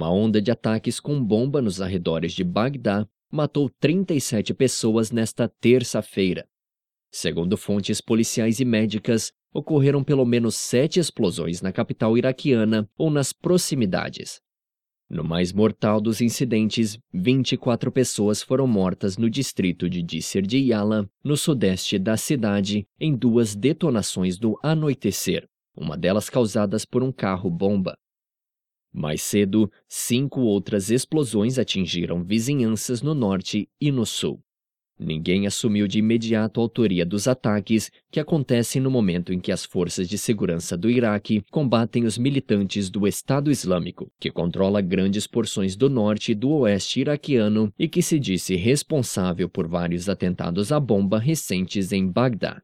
Uma onda de ataques com bomba nos arredores de Bagdá matou 37 pessoas nesta terça-feira. Segundo fontes policiais e médicas, ocorreram pelo menos sete explosões na capital iraquiana ou nas proximidades. No mais mortal dos incidentes, 24 pessoas foram mortas no distrito de Disser de Yala, no sudeste da cidade, em duas detonações do anoitecer, uma delas causadas por um carro-bomba. Mais cedo, cinco outras explosões atingiram vizinhanças no norte e no sul. Ninguém assumiu de imediato a autoria dos ataques, que acontecem no momento em que as forças de segurança do Iraque combatem os militantes do Estado Islâmico, que controla grandes porções do norte e do oeste iraquiano e que se disse responsável por vários atentados à bomba recentes em Bagdá.